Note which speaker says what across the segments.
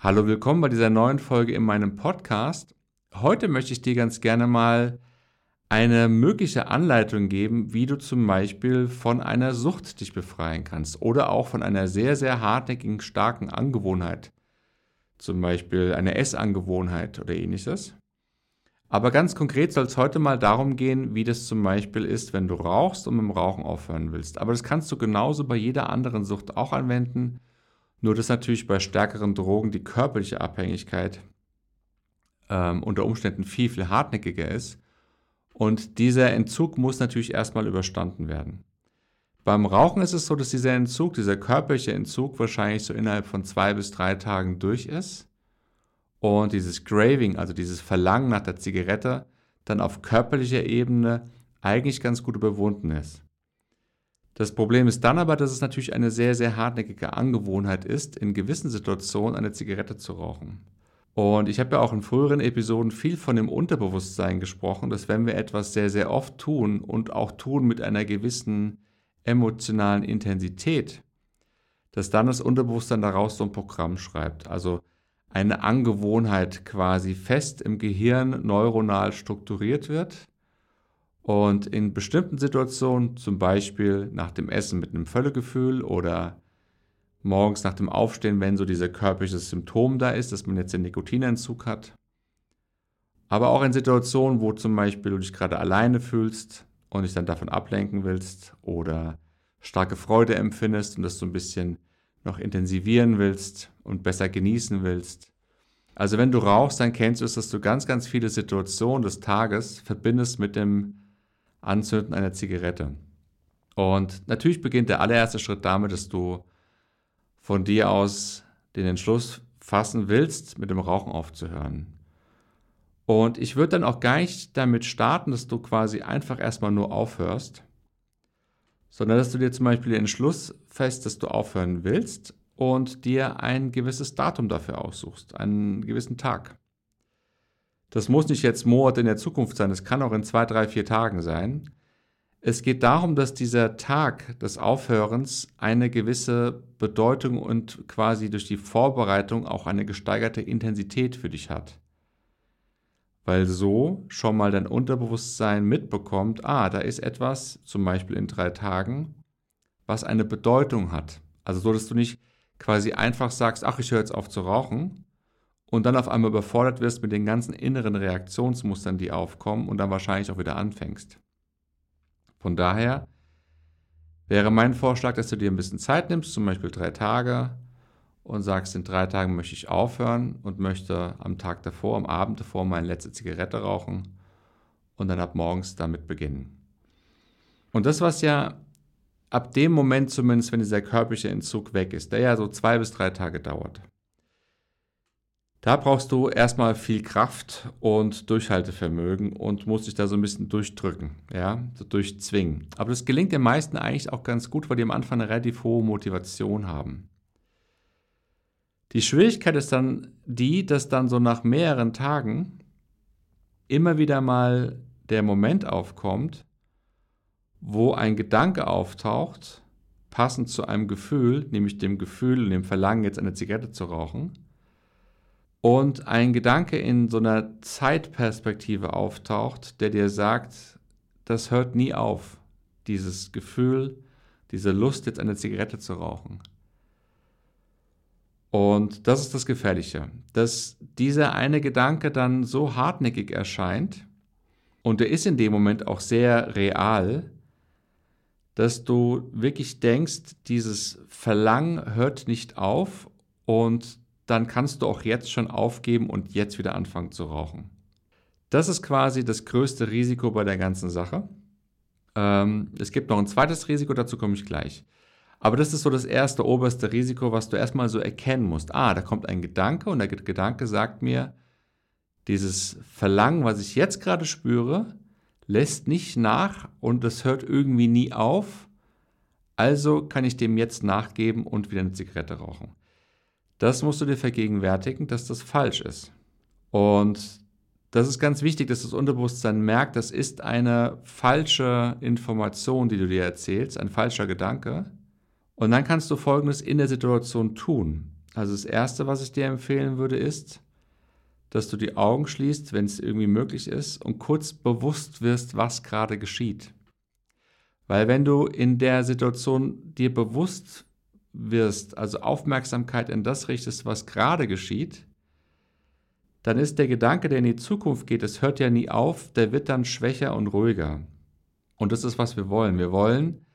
Speaker 1: Hallo, willkommen bei dieser neuen Folge in meinem Podcast. Heute möchte ich dir ganz gerne mal eine mögliche Anleitung geben, wie du zum Beispiel von einer Sucht dich befreien kannst oder auch von einer sehr, sehr hartnäckigen, starken Angewohnheit. Zum Beispiel eine Essangewohnheit oder ähnliches. Aber ganz konkret soll es heute mal darum gehen, wie das zum Beispiel ist, wenn du rauchst und mit dem Rauchen aufhören willst. Aber das kannst du genauso bei jeder anderen Sucht auch anwenden. Nur dass natürlich bei stärkeren Drogen die körperliche Abhängigkeit ähm, unter Umständen viel, viel hartnäckiger ist. Und dieser Entzug muss natürlich erstmal überstanden werden. Beim Rauchen ist es so, dass dieser Entzug, dieser körperliche Entzug wahrscheinlich so innerhalb von zwei bis drei Tagen durch ist und dieses Craving, also dieses Verlangen nach der Zigarette, dann auf körperlicher Ebene eigentlich ganz gut überwunden ist. Das Problem ist dann aber, dass es natürlich eine sehr, sehr hartnäckige Angewohnheit ist, in gewissen Situationen eine Zigarette zu rauchen. Und ich habe ja auch in früheren Episoden viel von dem Unterbewusstsein gesprochen, dass wenn wir etwas sehr, sehr oft tun und auch tun mit einer gewissen emotionalen Intensität, dass dann das Unterbewusstsein daraus so ein Programm schreibt. Also eine Angewohnheit quasi fest im Gehirn neuronal strukturiert wird und in bestimmten Situationen, zum Beispiel nach dem Essen mit einem Völlegefühl oder morgens nach dem Aufstehen, wenn so dieser körperliche Symptom da ist, dass man jetzt den Nikotinentzug hat, aber auch in Situationen, wo zum Beispiel du dich gerade alleine fühlst und dich dann davon ablenken willst oder starke Freude empfindest und das so ein bisschen noch intensivieren willst und besser genießen willst. Also wenn du rauchst, dann kennst du es, dass du ganz, ganz viele Situationen des Tages verbindest mit dem Anzünden einer Zigarette. Und natürlich beginnt der allererste Schritt damit, dass du von dir aus den Entschluss fassen willst, mit dem Rauchen aufzuhören. Und ich würde dann auch gar nicht damit starten, dass du quasi einfach erstmal nur aufhörst, sondern dass du dir zum Beispiel den Entschluss fest, dass du aufhören willst und dir ein gewisses Datum dafür aussuchst, einen gewissen Tag. Das muss nicht jetzt Monate in der Zukunft sein, es kann auch in zwei, drei, vier Tagen sein. Es geht darum, dass dieser Tag des Aufhörens eine gewisse Bedeutung und quasi durch die Vorbereitung auch eine gesteigerte Intensität für dich hat weil so schon mal dein Unterbewusstsein mitbekommt, ah, da ist etwas, zum Beispiel in drei Tagen, was eine Bedeutung hat. Also so, dass du nicht quasi einfach sagst, ach, ich höre jetzt auf zu rauchen und dann auf einmal überfordert wirst mit den ganzen inneren Reaktionsmustern, die aufkommen und dann wahrscheinlich auch wieder anfängst. Von daher wäre mein Vorschlag, dass du dir ein bisschen Zeit nimmst, zum Beispiel drei Tage, und sagst, in drei Tagen möchte ich aufhören und möchte am Tag davor, am Abend davor meine letzte Zigarette rauchen und dann ab morgens damit beginnen. Und das, was ja ab dem Moment zumindest, wenn dieser körperliche Entzug weg ist, der ja so zwei bis drei Tage dauert, da brauchst du erstmal viel Kraft und Durchhaltevermögen und musst dich da so ein bisschen durchdrücken, ja, so durchzwingen. Aber das gelingt den meisten eigentlich auch ganz gut, weil die am Anfang eine relativ hohe Motivation haben. Die Schwierigkeit ist dann die, dass dann so nach mehreren Tagen immer wieder mal der Moment aufkommt, wo ein Gedanke auftaucht, passend zu einem Gefühl, nämlich dem Gefühl und dem Verlangen, jetzt eine Zigarette zu rauchen, und ein Gedanke in so einer Zeitperspektive auftaucht, der dir sagt, das hört nie auf, dieses Gefühl, diese Lust, jetzt eine Zigarette zu rauchen. Und das ist das Gefährliche, dass dieser eine Gedanke dann so hartnäckig erscheint und der ist in dem Moment auch sehr real, dass du wirklich denkst, dieses Verlangen hört nicht auf und dann kannst du auch jetzt schon aufgeben und jetzt wieder anfangen zu rauchen. Das ist quasi das größte Risiko bei der ganzen Sache. Ähm, es gibt noch ein zweites Risiko, dazu komme ich gleich. Aber das ist so das erste, oberste Risiko, was du erstmal so erkennen musst. Ah, da kommt ein Gedanke und der Gedanke sagt mir, dieses Verlangen, was ich jetzt gerade spüre, lässt nicht nach und das hört irgendwie nie auf. Also kann ich dem jetzt nachgeben und wieder eine Zigarette rauchen. Das musst du dir vergegenwärtigen, dass das falsch ist. Und das ist ganz wichtig, dass das Unterbewusstsein merkt, das ist eine falsche Information, die du dir erzählst, ein falscher Gedanke. Und dann kannst du Folgendes in der Situation tun. Also das Erste, was ich dir empfehlen würde, ist, dass du die Augen schließt, wenn es irgendwie möglich ist, und kurz bewusst wirst, was gerade geschieht. Weil wenn du in der Situation dir bewusst wirst, also Aufmerksamkeit in das richtest, was gerade geschieht, dann ist der Gedanke, der in die Zukunft geht, es hört ja nie auf, der wird dann schwächer und ruhiger. Und das ist, was wir wollen. Wir wollen,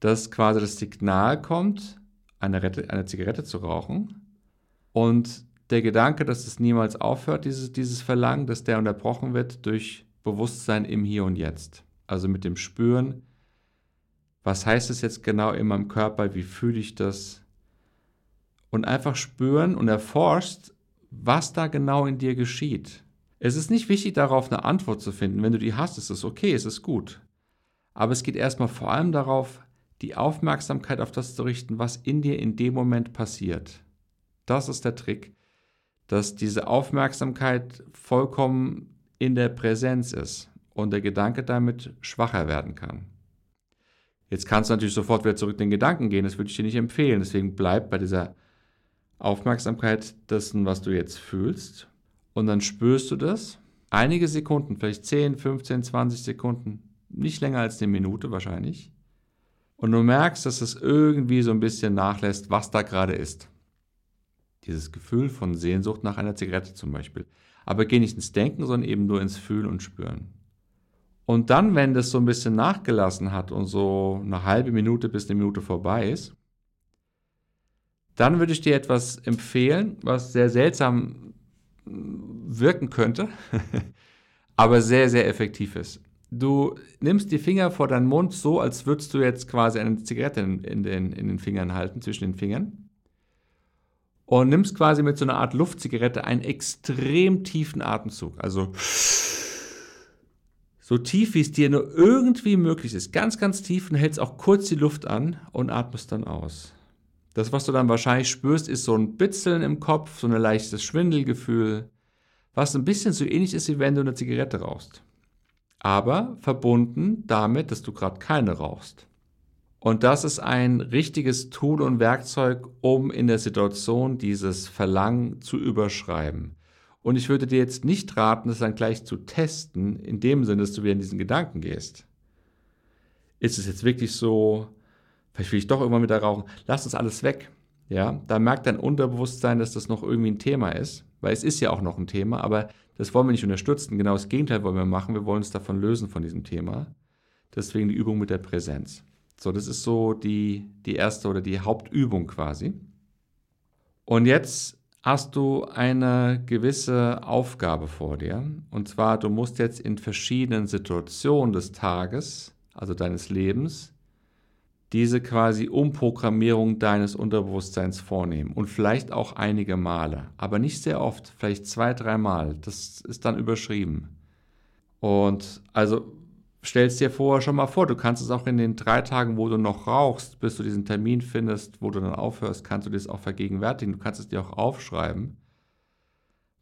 Speaker 1: dass quasi das Signal kommt, eine, Rette, eine Zigarette zu rauchen und der Gedanke, dass es niemals aufhört, dieses, dieses Verlangen, dass der unterbrochen wird durch Bewusstsein im Hier und Jetzt. Also mit dem Spüren, was heißt es jetzt genau in meinem Körper, wie fühle ich das? Und einfach spüren und erforschst, was da genau in dir geschieht. Es ist nicht wichtig, darauf eine Antwort zu finden. Wenn du die hast, ist es okay, es ist gut. Aber es geht erstmal vor allem darauf, die Aufmerksamkeit auf das zu richten, was in dir in dem Moment passiert. Das ist der Trick dass diese Aufmerksamkeit vollkommen in der Präsenz ist und der Gedanke damit schwacher werden kann. Jetzt kannst du natürlich sofort wieder zurück in den Gedanken gehen, das würde ich dir nicht empfehlen. Deswegen bleib bei dieser Aufmerksamkeit dessen, was du jetzt fühlst. Und dann spürst du das. Einige Sekunden, vielleicht 10, 15, 20 Sekunden, nicht länger als eine Minute wahrscheinlich. Und du merkst, dass es irgendwie so ein bisschen nachlässt, was da gerade ist. Dieses Gefühl von Sehnsucht nach einer Zigarette zum Beispiel. Aber geh nicht ins Denken, sondern eben nur ins Fühlen und Spüren. Und dann, wenn das so ein bisschen nachgelassen hat und so eine halbe Minute bis eine Minute vorbei ist, dann würde ich dir etwas empfehlen, was sehr seltsam wirken könnte, aber sehr, sehr effektiv ist. Du nimmst die Finger vor deinen Mund so, als würdest du jetzt quasi eine Zigarette in, in, den, in den Fingern halten, zwischen den Fingern und nimmst quasi mit so einer Art Luftzigarette einen extrem tiefen Atemzug. Also so tief, wie es dir nur irgendwie möglich ist. Ganz, ganz tief und hältst auch kurz die Luft an und atmest dann aus. Das, was du dann wahrscheinlich spürst, ist so ein Bitzeln im Kopf, so ein leichtes Schwindelgefühl, was ein bisschen so ähnlich ist, wie wenn du eine Zigarette rauchst. Aber verbunden damit, dass du gerade keine rauchst. Und das ist ein richtiges Tool und Werkzeug, um in der Situation dieses Verlangen zu überschreiben. Und ich würde dir jetzt nicht raten, das dann gleich zu testen, in dem Sinne, dass du wieder in diesen Gedanken gehst. Ist es jetzt wirklich so, vielleicht will ich doch irgendwann wieder rauchen, lass das alles weg. Ja, da merkt dein Unterbewusstsein, dass das noch irgendwie ein Thema ist, weil es ist ja auch noch ein Thema, aber das wollen wir nicht unterstützen. Genau das Gegenteil wollen wir machen. Wir wollen uns davon lösen von diesem Thema. Deswegen die Übung mit der Präsenz. So, das ist so die, die erste oder die Hauptübung quasi. Und jetzt hast du eine gewisse Aufgabe vor dir. Und zwar, du musst jetzt in verschiedenen Situationen des Tages, also deines Lebens, diese quasi Umprogrammierung deines Unterbewusstseins vornehmen. Und vielleicht auch einige Male, aber nicht sehr oft, vielleicht zwei, dreimal. Das ist dann überschrieben. Und also stellst dir vorher schon mal vor, du kannst es auch in den drei Tagen, wo du noch rauchst, bis du diesen Termin findest, wo du dann aufhörst, kannst du das auch vergegenwärtigen. Du kannst es dir auch aufschreiben.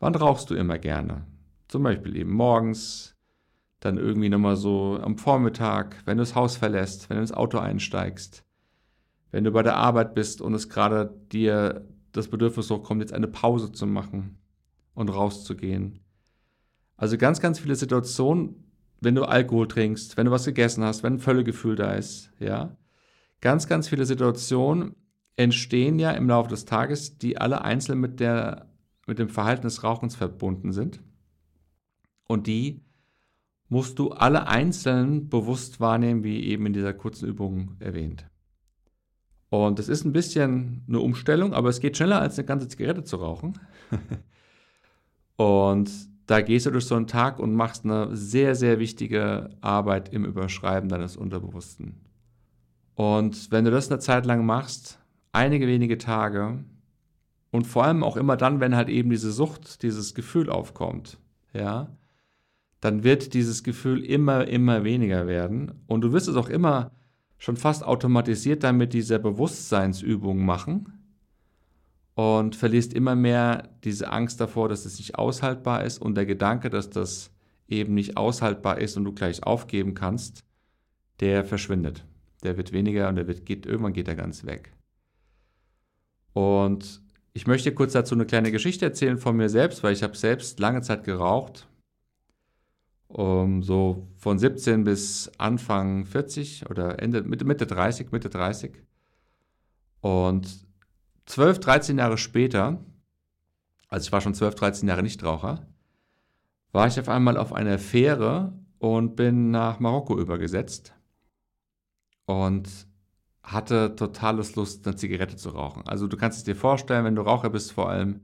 Speaker 1: Wann rauchst du immer gerne? Zum Beispiel eben morgens, dann irgendwie nochmal so am Vormittag, wenn du das Haus verlässt, wenn du ins Auto einsteigst, wenn du bei der Arbeit bist und es gerade dir das Bedürfnis hochkommt, jetzt eine Pause zu machen und rauszugehen. Also ganz, ganz viele Situationen, wenn du Alkohol trinkst, wenn du was gegessen hast, wenn ein Völlegefühl da ist, ja. Ganz, ganz viele Situationen entstehen ja im Laufe des Tages, die alle einzeln mit, der, mit dem Verhalten des Rauchens verbunden sind. Und die musst du alle einzeln bewusst wahrnehmen, wie eben in dieser kurzen Übung erwähnt. Und es ist ein bisschen eine Umstellung, aber es geht schneller als eine ganze Zigarette zu rauchen. und da gehst du durch so einen Tag und machst eine sehr, sehr wichtige Arbeit im Überschreiben deines Unterbewussten. Und wenn du das eine Zeit lang machst, einige wenige Tage, und vor allem auch immer dann, wenn halt eben diese Sucht, dieses Gefühl aufkommt, ja, dann wird dieses Gefühl immer, immer weniger werden. Und du wirst es auch immer schon fast automatisiert dann mit dieser Bewusstseinsübung machen und verlierst immer mehr diese Angst davor, dass es nicht aushaltbar ist und der Gedanke, dass das eben nicht aushaltbar ist und du gleich aufgeben kannst, der verschwindet. Der wird weniger und der wird, geht, irgendwann geht er ganz weg. Und Ich möchte kurz dazu eine kleine Geschichte erzählen von mir selbst, weil ich habe selbst lange Zeit geraucht. Um, so von 17 bis Anfang 40 oder Ende, Mitte, Mitte 30, Mitte 30. Und 12, 13 Jahre später, also ich war schon 12, 13 Jahre Nichtraucher, war ich auf einmal auf einer Fähre und bin nach Marokko übergesetzt und hatte totales Lust, eine Zigarette zu rauchen. Also du kannst es dir vorstellen, wenn du Raucher bist, vor allem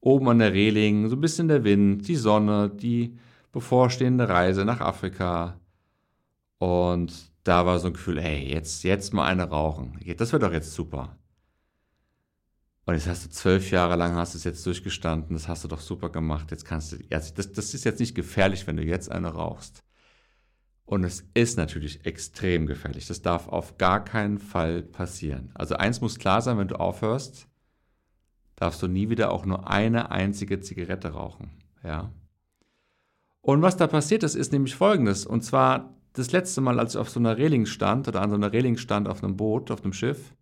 Speaker 1: oben an der Reling, so ein bisschen der Wind, die Sonne, die bevorstehende Reise nach Afrika. Und da war so ein Gefühl, hey, jetzt, jetzt mal eine rauchen. Das wird doch jetzt super. Und jetzt hast du zwölf Jahre lang, hast du es jetzt durchgestanden, das hast du doch super gemacht. Jetzt kannst du, das, das ist jetzt nicht gefährlich, wenn du jetzt eine rauchst. Und es ist natürlich extrem gefährlich. Das darf auf gar keinen Fall passieren. Also eins muss klar sein, wenn du aufhörst, darfst du nie wieder auch nur eine einzige Zigarette rauchen. Ja. Und was da passiert ist, ist nämlich folgendes. Und zwar das letzte Mal, als ich auf so einer Reling stand oder an so einer Reling stand auf einem Boot, auf einem Schiff,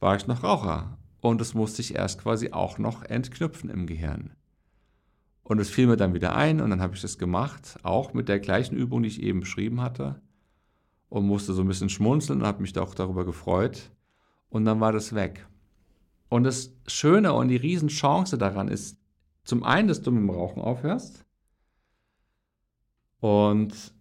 Speaker 1: war ich noch Raucher. Und es musste ich erst quasi auch noch entknüpfen im Gehirn. Und es fiel mir dann wieder ein und dann habe ich das gemacht, auch mit der gleichen Übung, die ich eben beschrieben hatte. Und musste so ein bisschen schmunzeln und habe mich auch darüber gefreut. Und dann war das weg. Und das Schöne und die Riesenchance daran ist, zum einen, dass du mit dem Rauchen aufhörst. Und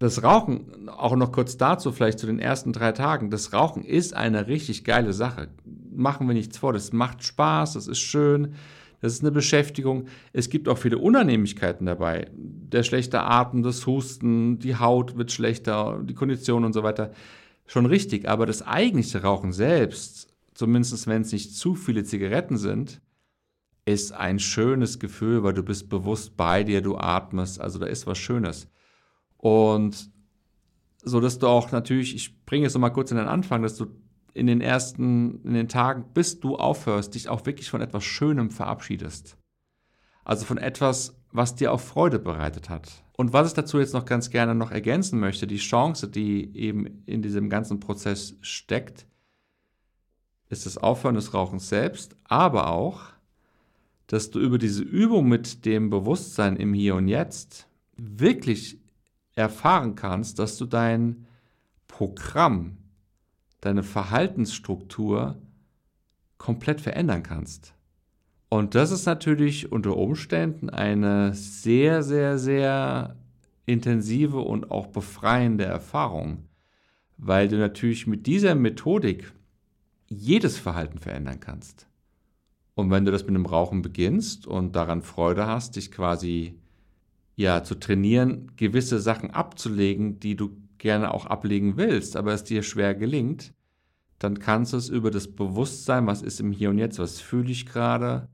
Speaker 1: das Rauchen, auch noch kurz dazu, vielleicht zu den ersten drei Tagen, das Rauchen ist eine richtig geile Sache. Machen wir nichts vor, das macht Spaß, das ist schön, das ist eine Beschäftigung. Es gibt auch viele Unannehmlichkeiten dabei. Der schlechte Atem, das Husten, die Haut wird schlechter, die Kondition und so weiter. Schon richtig, aber das eigentliche Rauchen selbst, zumindest wenn es nicht zu viele Zigaretten sind, ist ein schönes Gefühl, weil du bist bewusst bei dir, du atmest, also da ist was Schönes. Und so dass du auch natürlich, ich bringe es nochmal kurz in den Anfang, dass du in den ersten, in den Tagen, bis du aufhörst, dich auch wirklich von etwas Schönem verabschiedest. Also von etwas, was dir auch Freude bereitet hat. Und was ich dazu jetzt noch ganz gerne noch ergänzen möchte, die Chance, die eben in diesem ganzen Prozess steckt, ist das Aufhören des Rauchens selbst, aber auch, dass du über diese Übung mit dem Bewusstsein im Hier und Jetzt wirklich erfahren kannst, dass du dein Programm, deine Verhaltensstruktur komplett verändern kannst. Und das ist natürlich unter Umständen eine sehr, sehr, sehr intensive und auch befreiende Erfahrung, weil du natürlich mit dieser Methodik jedes Verhalten verändern kannst. Und wenn du das mit dem Rauchen beginnst und daran Freude hast, dich quasi ja, zu trainieren, gewisse Sachen abzulegen, die du gerne auch ablegen willst, aber es dir schwer gelingt, dann kannst du es über das Bewusstsein, was ist im Hier und Jetzt, was fühle ich gerade,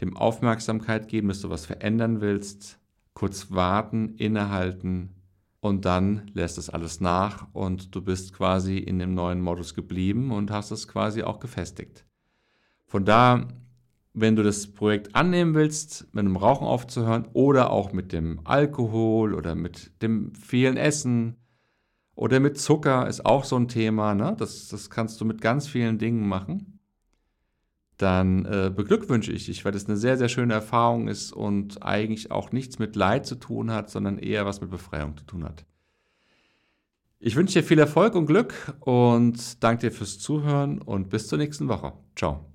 Speaker 1: dem Aufmerksamkeit geben, dass du was verändern willst, kurz warten, innehalten und dann lässt es alles nach und du bist quasi in dem neuen Modus geblieben und hast es quasi auch gefestigt. Von da wenn du das Projekt annehmen willst, mit dem Rauchen aufzuhören oder auch mit dem Alkohol oder mit dem vielen Essen oder mit Zucker ist auch so ein Thema. Ne? Das, das kannst du mit ganz vielen Dingen machen. Dann äh, beglückwünsche ich dich, weil das eine sehr, sehr schöne Erfahrung ist und eigentlich auch nichts mit Leid zu tun hat, sondern eher was mit Befreiung zu tun hat. Ich wünsche dir viel Erfolg und Glück und danke dir fürs Zuhören und bis zur nächsten Woche. Ciao.